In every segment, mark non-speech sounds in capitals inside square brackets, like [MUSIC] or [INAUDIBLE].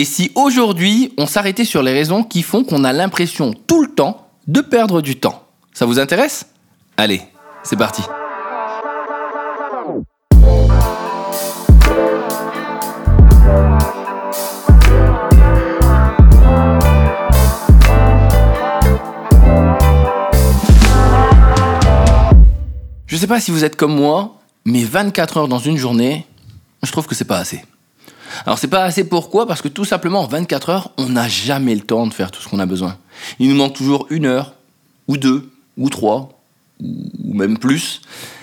Et si aujourd'hui on s'arrêtait sur les raisons qui font qu'on a l'impression tout le temps de perdre du temps Ça vous intéresse? Allez, c'est parti. Je sais pas si vous êtes comme moi, mais 24 heures dans une journée, je trouve que c'est pas assez. Alors c'est pas assez pourquoi Parce que tout simplement en 24 heures, on n'a jamais le temps de faire tout ce qu'on a besoin. Il nous manque toujours une heure, ou deux, ou trois, ou même plus.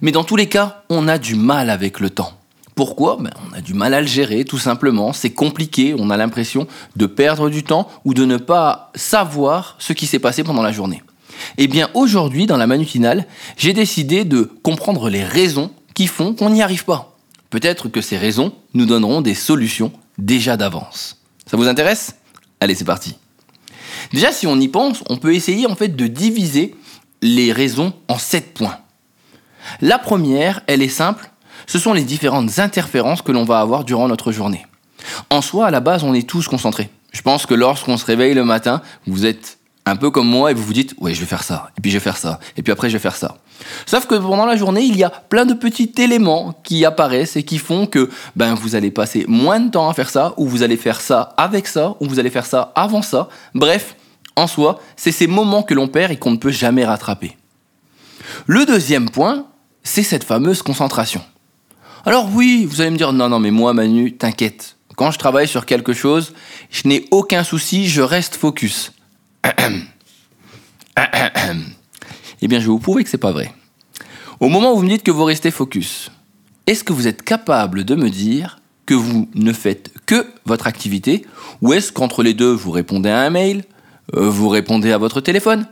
Mais dans tous les cas, on a du mal avec le temps. Pourquoi? Ben, On a du mal à le gérer, tout simplement. C'est compliqué, on a l'impression de perdre du temps ou de ne pas savoir ce qui s'est passé pendant la journée. Eh bien aujourd'hui, dans la manutinale, j'ai décidé de comprendre les raisons qui font qu'on n'y arrive pas. Peut-être que ces raisons nous donneront des solutions déjà d'avance. Ça vous intéresse? Allez, c'est parti. Déjà, si on y pense, on peut essayer en fait de diviser les raisons en sept points. La première, elle est simple, ce sont les différentes interférences que l'on va avoir durant notre journée. En soi, à la base, on est tous concentrés. Je pense que lorsqu'on se réveille le matin, vous êtes un peu comme moi et vous vous dites ouais je vais faire ça et puis je vais faire ça et puis après je vais faire ça. Sauf que pendant la journée il y a plein de petits éléments qui apparaissent et qui font que ben vous allez passer moins de temps à faire ça ou vous allez faire ça avec ça ou vous allez faire ça avant ça. Bref, en soi, c'est ces moments que l'on perd et qu'on ne peut jamais rattraper. Le deuxième point, c'est cette fameuse concentration. Alors oui, vous allez me dire non non mais moi Manu, t'inquiète. Quand je travaille sur quelque chose, je n'ai aucun souci, je reste focus. Eh bien, je vais vous prouver que c'est pas vrai. Au moment où vous me dites que vous restez focus, est-ce que vous êtes capable de me dire que vous ne faites que votre activité ou est-ce qu'entre les deux, vous répondez à un mail, euh, vous répondez à votre téléphone,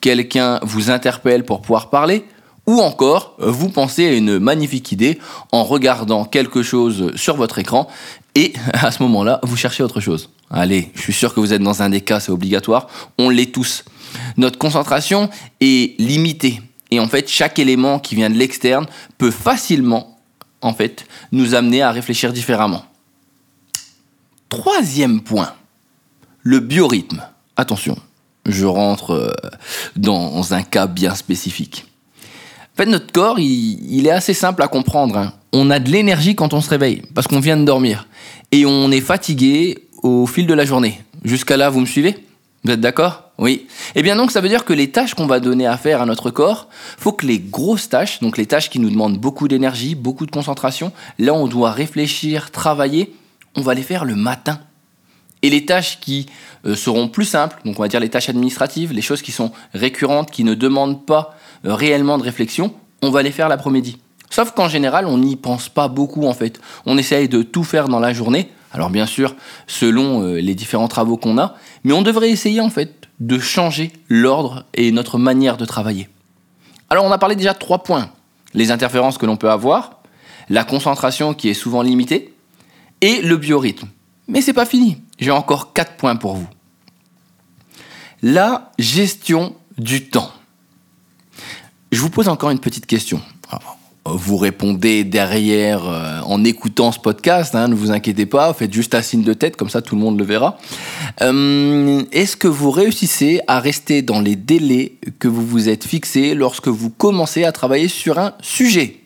quelqu'un vous interpelle pour pouvoir parler ou encore, euh, vous pensez à une magnifique idée en regardant quelque chose sur votre écran et [LAUGHS] à ce moment-là, vous cherchez autre chose. Allez, je suis sûr que vous êtes dans un des cas, c'est obligatoire. On l'est tous. Notre concentration est limitée. Et en fait, chaque élément qui vient de l'externe peut facilement, en fait, nous amener à réfléchir différemment. Troisième point, le biorhythme. Attention, je rentre euh, dans un cas bien spécifique. En fait, notre corps, il, est assez simple à comprendre. Hein. On a de l'énergie quand on se réveille, parce qu'on vient de dormir. Et on est fatigué au fil de la journée. Jusqu'à là, vous me suivez? Vous êtes d'accord? Oui. Eh bien donc, ça veut dire que les tâches qu'on va donner à faire à notre corps, faut que les grosses tâches, donc les tâches qui nous demandent beaucoup d'énergie, beaucoup de concentration, là on doit réfléchir, travailler, on va les faire le matin. Et les tâches qui euh, seront plus simples, donc on va dire les tâches administratives, les choses qui sont récurrentes, qui ne demandent pas euh, réellement de réflexion, on va les faire l'après-midi. Sauf qu'en général, on n'y pense pas beaucoup en fait. On essaye de tout faire dans la journée. Alors bien sûr, selon euh, les différents travaux qu'on a, mais on devrait essayer en fait de changer l'ordre et notre manière de travailler. Alors on a parlé déjà de trois points. Les interférences que l'on peut avoir, la concentration qui est souvent limitée, et le biorhythme. Mais c'est pas fini. J'ai encore quatre points pour vous. La gestion du temps. Je vous pose encore une petite question. Vous répondez derrière euh, en écoutant ce podcast, hein, ne vous inquiétez pas, faites juste un signe de tête, comme ça tout le monde le verra. Euh, est-ce que vous réussissez à rester dans les délais que vous vous êtes fixés lorsque vous commencez à travailler sur un sujet?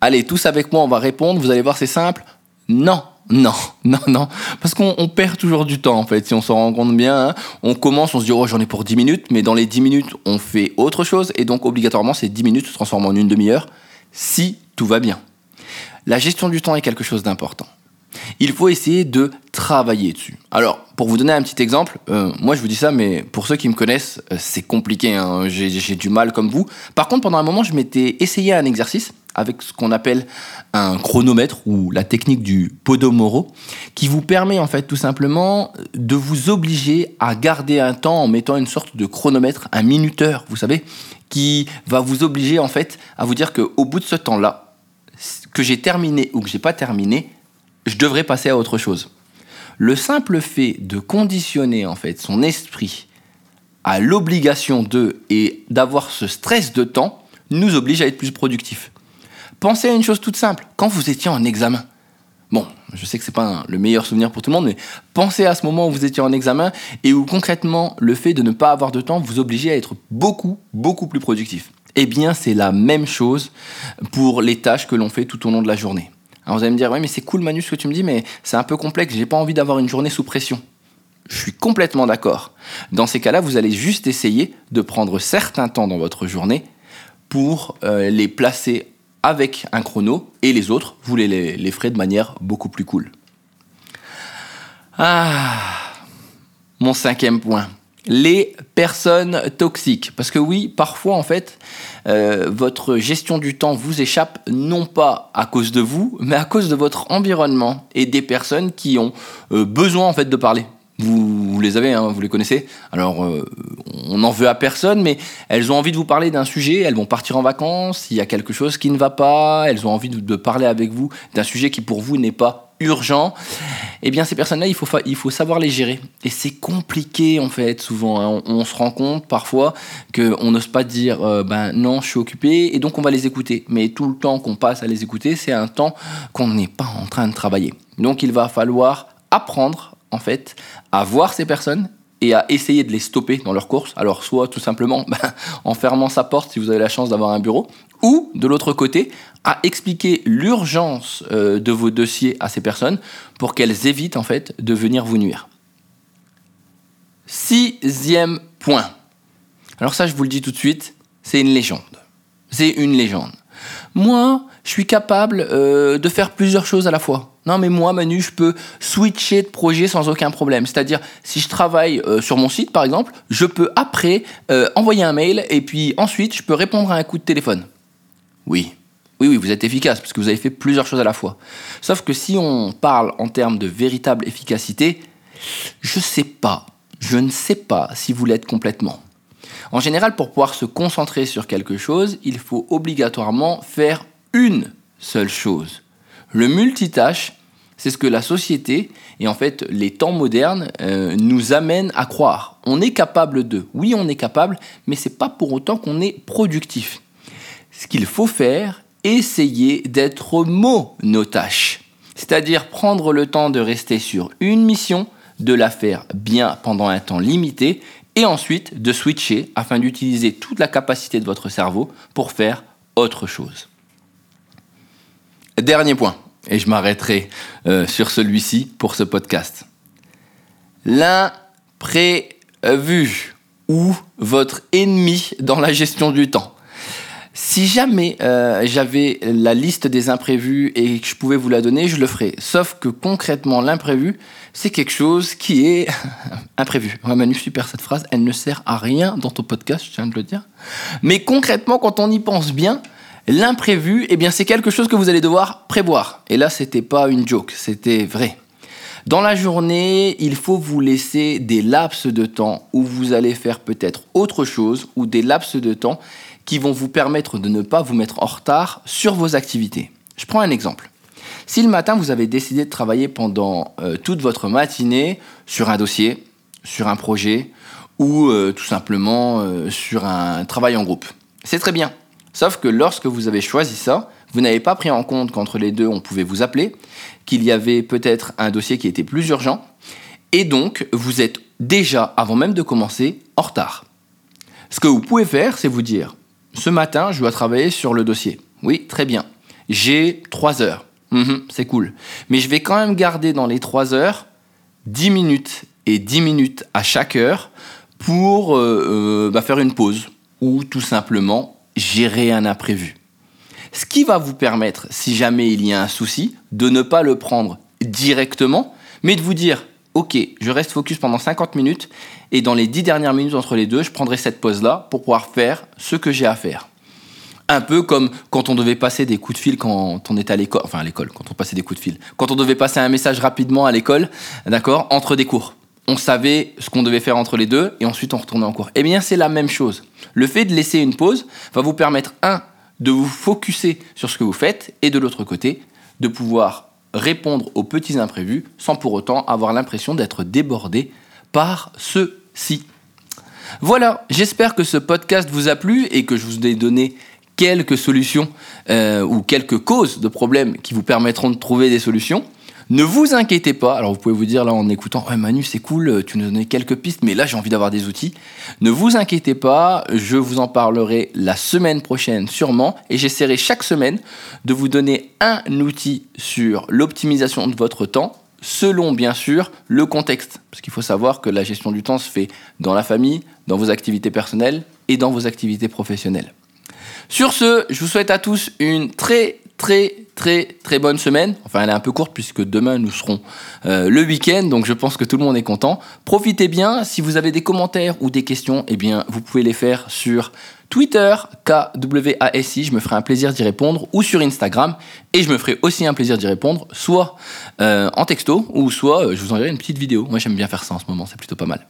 Allez, tous avec moi, on va répondre, vous allez voir, c'est simple. Non. Non, [LAUGHS] non, non. Parce qu'on perd toujours du temps, en fait, si on s'en rend compte bien. Hein. On commence, on se dit, oh, j'en ai pour 10 minutes, mais dans les 10 minutes, on fait autre chose, et donc, obligatoirement, ces 10 minutes se transforment en une demi-heure, si tout va bien. La gestion du temps est quelque chose d'important. Il faut essayer de travailler dessus. Alors, pour vous donner un petit exemple, euh, moi je vous dis ça, mais pour ceux qui me connaissent, euh, c'est compliqué, hein. j'ai du mal comme vous. Par contre, pendant un moment, je m'étais essayé un exercice avec ce qu'on appelle un chronomètre ou la technique du Podomoro, qui vous permet en fait tout simplement de vous obliger à garder un temps en mettant une sorte de chronomètre, un minuteur, vous savez, qui va vous obliger en fait à vous dire qu'au bout de ce temps-là, que j'ai terminé ou que j'ai pas terminé, je devrais passer à autre chose. Le simple fait de conditionner en fait son esprit à l'obligation de et d'avoir ce stress de temps nous oblige à être plus productif. Pensez à une chose toute simple. Quand vous étiez en examen, Bon, je sais que c'est pas le meilleur souvenir pour tout le monde, mais pensez à ce moment où vous étiez en examen et où concrètement le fait de ne pas avoir de temps vous obligeait à être beaucoup, beaucoup plus productif. Eh bien, c'est la même chose pour les tâches que l'on fait tout au long de la journée. Alors vous allez me dire, oui, mais c'est cool Manu ce que tu me dis, mais c'est un peu complexe, j'ai pas envie d'avoir une journée sous pression. Je suis complètement d'accord. Dans ces cas-là, vous allez juste essayer de prendre certains temps dans votre journée pour euh, les placer avec un chrono et les autres, vous les, les, ferez de manière beaucoup plus cool. Ah, mon cinquième point. Les personnes toxiques. Parce que oui, parfois en fait, euh, votre gestion du temps vous échappe non pas à cause de vous, mais à cause de votre environnement et des personnes qui ont euh, besoin en fait de parler. Vous, les avez, hein, vous les connaissez. Alors, euh, on n'en veut à personne, mais elles ont envie de vous parler d'un sujet. Elles vont partir en vacances. Il y a quelque chose qui ne va pas. Elles ont envie de, parler avec vous d'un sujet qui pour vous n'est pas urgent. Eh bien, ces personnes-là, il faut, il faut savoir les gérer. Et c'est compliqué, en fait, souvent. Hein. On, se rend compte parfois qu'on n'ose pas dire euh, ben non, je suis occupé, et donc on va les écouter. Mais tout le temps qu'on passe à les écouter, c'est un temps qu'on n'est pas en train de travailler. Donc, il va falloir apprendre en fait, à voir ces personnes et à essayer de les stopper dans leur course. Alors, soit tout simplement [LAUGHS] ben, en fermant sa porte si vous avez la chance d'avoir un bureau, ou de l'autre côté, à expliquer l'urgence euh, de vos dossiers à ces personnes pour qu'elles évitent en fait de venir vous nuire. Sixième point. Alors ça, je vous le dis tout de suite, c'est une légende. C'est une légende. Moi, je suis capable euh, de faire plusieurs choses à la fois. Non, mais moi, Manu, je peux switcher de projet sans aucun problème. C'est-à-dire, si je travaille euh, sur mon site, par exemple, je peux après euh, envoyer un mail et puis ensuite, je peux répondre à un coup de téléphone. Oui. Oui, oui, vous êtes efficace parce que vous avez fait plusieurs choses à la fois. Sauf que si on parle en termes de véritable efficacité, je sais pas. Je ne sais pas si vous l'êtes complètement. En général, pour pouvoir se concentrer sur quelque chose, il faut obligatoirement faire une seule chose. Le multitâche, c'est ce que la société et en fait les temps modernes euh, nous amènent à croire. On est capable de. Oui, on est capable, mais c'est pas pour autant qu'on est productif. Ce qu'il faut faire, essayer d'être monotache. C'est-à-dire prendre le temps de rester sur une mission, de la faire bien pendant un temps limité et ensuite de switcher afin d'utiliser toute la capacité de votre cerveau pour faire autre chose. Dernier point, et je m'arrêterai euh, sur celui-ci pour ce podcast. L'imprévu ou votre ennemi dans la gestion du temps. Si jamais euh, j'avais la liste des imprévus et que je pouvais vous la donner, je le ferais. Sauf que concrètement, l'imprévu, c'est quelque chose qui est [LAUGHS] imprévu. Ouais, Manu, super cette phrase, elle ne sert à rien dans ton podcast, je tiens de le dire. Mais concrètement, quand on y pense bien, l'imprévu, eh bien, c'est quelque chose que vous allez devoir prévoir. Et là, c'était pas une joke, c'était vrai. Dans la journée, il faut vous laisser des laps de temps où vous allez faire peut-être autre chose ou des laps de temps qui vont vous permettre de ne pas vous mettre en retard sur vos activités. Je prends un exemple. Si le matin vous avez décidé de travailler pendant euh, toute votre matinée sur un dossier, sur un projet ou euh, tout simplement euh, sur un travail en groupe, c'est très bien. Sauf que lorsque vous avez choisi ça, vous n'avez pas pris en compte qu'entre les deux on pouvait vous appeler, qu'il y avait peut-être un dossier qui était plus urgent, et donc vous êtes déjà, avant même de commencer, en retard. Ce que vous pouvez faire, c'est vous dire, ce matin, je dois travailler sur le dossier. Oui, très bien. J'ai 3 heures. Mhm, c'est cool. Mais je vais quand même garder dans les 3 heures 10 minutes et 10 minutes à chaque heure pour euh, euh, bah, faire une pause ou tout simplement gérer un imprévu. Ce qui va vous permettre, si jamais il y a un souci, de ne pas le prendre directement, mais de vous dire, ok, je reste focus pendant 50 minutes et dans les 10 dernières minutes entre les deux, je prendrai cette pause-là pour pouvoir faire ce que j'ai à faire. Un peu comme quand on devait passer des coups de fil quand on était à l'école, enfin à l'école, quand on passait des coups de fil, quand on devait passer un message rapidement à l'école, d'accord, entre des cours. On savait ce qu'on devait faire entre les deux et ensuite on retournait en cours. Eh bien, c'est la même chose. Le fait de laisser une pause va vous permettre, un, de vous focuser sur ce que vous faites et de l'autre côté, de pouvoir répondre aux petits imprévus sans pour autant avoir l'impression d'être débordé par ceux-ci. Voilà, j'espère que ce podcast vous a plu et que je vous ai donné quelques solutions euh, ou quelques causes de problèmes qui vous permettront de trouver des solutions. Ne vous inquiétez pas, alors vous pouvez vous dire là en écoutant, ouais Manu c'est cool, tu nous donnais quelques pistes, mais là j'ai envie d'avoir des outils. Ne vous inquiétez pas, je vous en parlerai la semaine prochaine sûrement, et j'essaierai chaque semaine de vous donner un outil sur l'optimisation de votre temps, selon bien sûr le contexte. Parce qu'il faut savoir que la gestion du temps se fait dans la famille, dans vos activités personnelles et dans vos activités professionnelles. Sur ce, je vous souhaite à tous une très très très très bonne semaine. Enfin, elle est un peu courte puisque demain nous serons euh, le week-end, donc je pense que tout le monde est content. Profitez bien. Si vous avez des commentaires ou des questions, eh bien, vous pouvez les faire sur Twitter, KWASI, je me ferai un plaisir d'y répondre, ou sur Instagram, et je me ferai aussi un plaisir d'y répondre, soit euh, en texto, ou soit euh, je vous enverrai une petite vidéo. Moi j'aime bien faire ça en ce moment, c'est plutôt pas mal.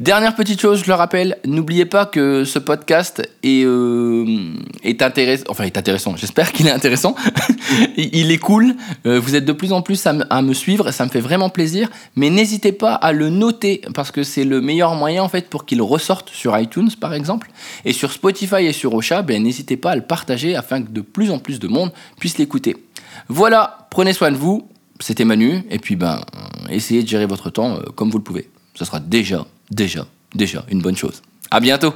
Dernière petite chose, je le rappelle, n'oubliez pas que ce podcast est, euh, intéressant. Enfin, est intéressant. J'espère qu'il est intéressant. [LAUGHS] il est cool. Euh, vous êtes de plus en plus à, me suivre. Ça me fait vraiment plaisir. Mais n'hésitez pas à le noter parce que c'est le meilleur moyen en fait pour qu'il ressorte sur iTunes par exemple. Et sur Spotify et sur Ocha, ben, n'hésitez pas à le partager afin que de plus en plus de monde puisse l'écouter. Voilà, prenez soin de vous. C'était Manu. Et puis, ben, essayez de gérer votre temps euh, comme vous le pouvez. Ce sera déjà déjà, déjà une bonne chose. À bientôt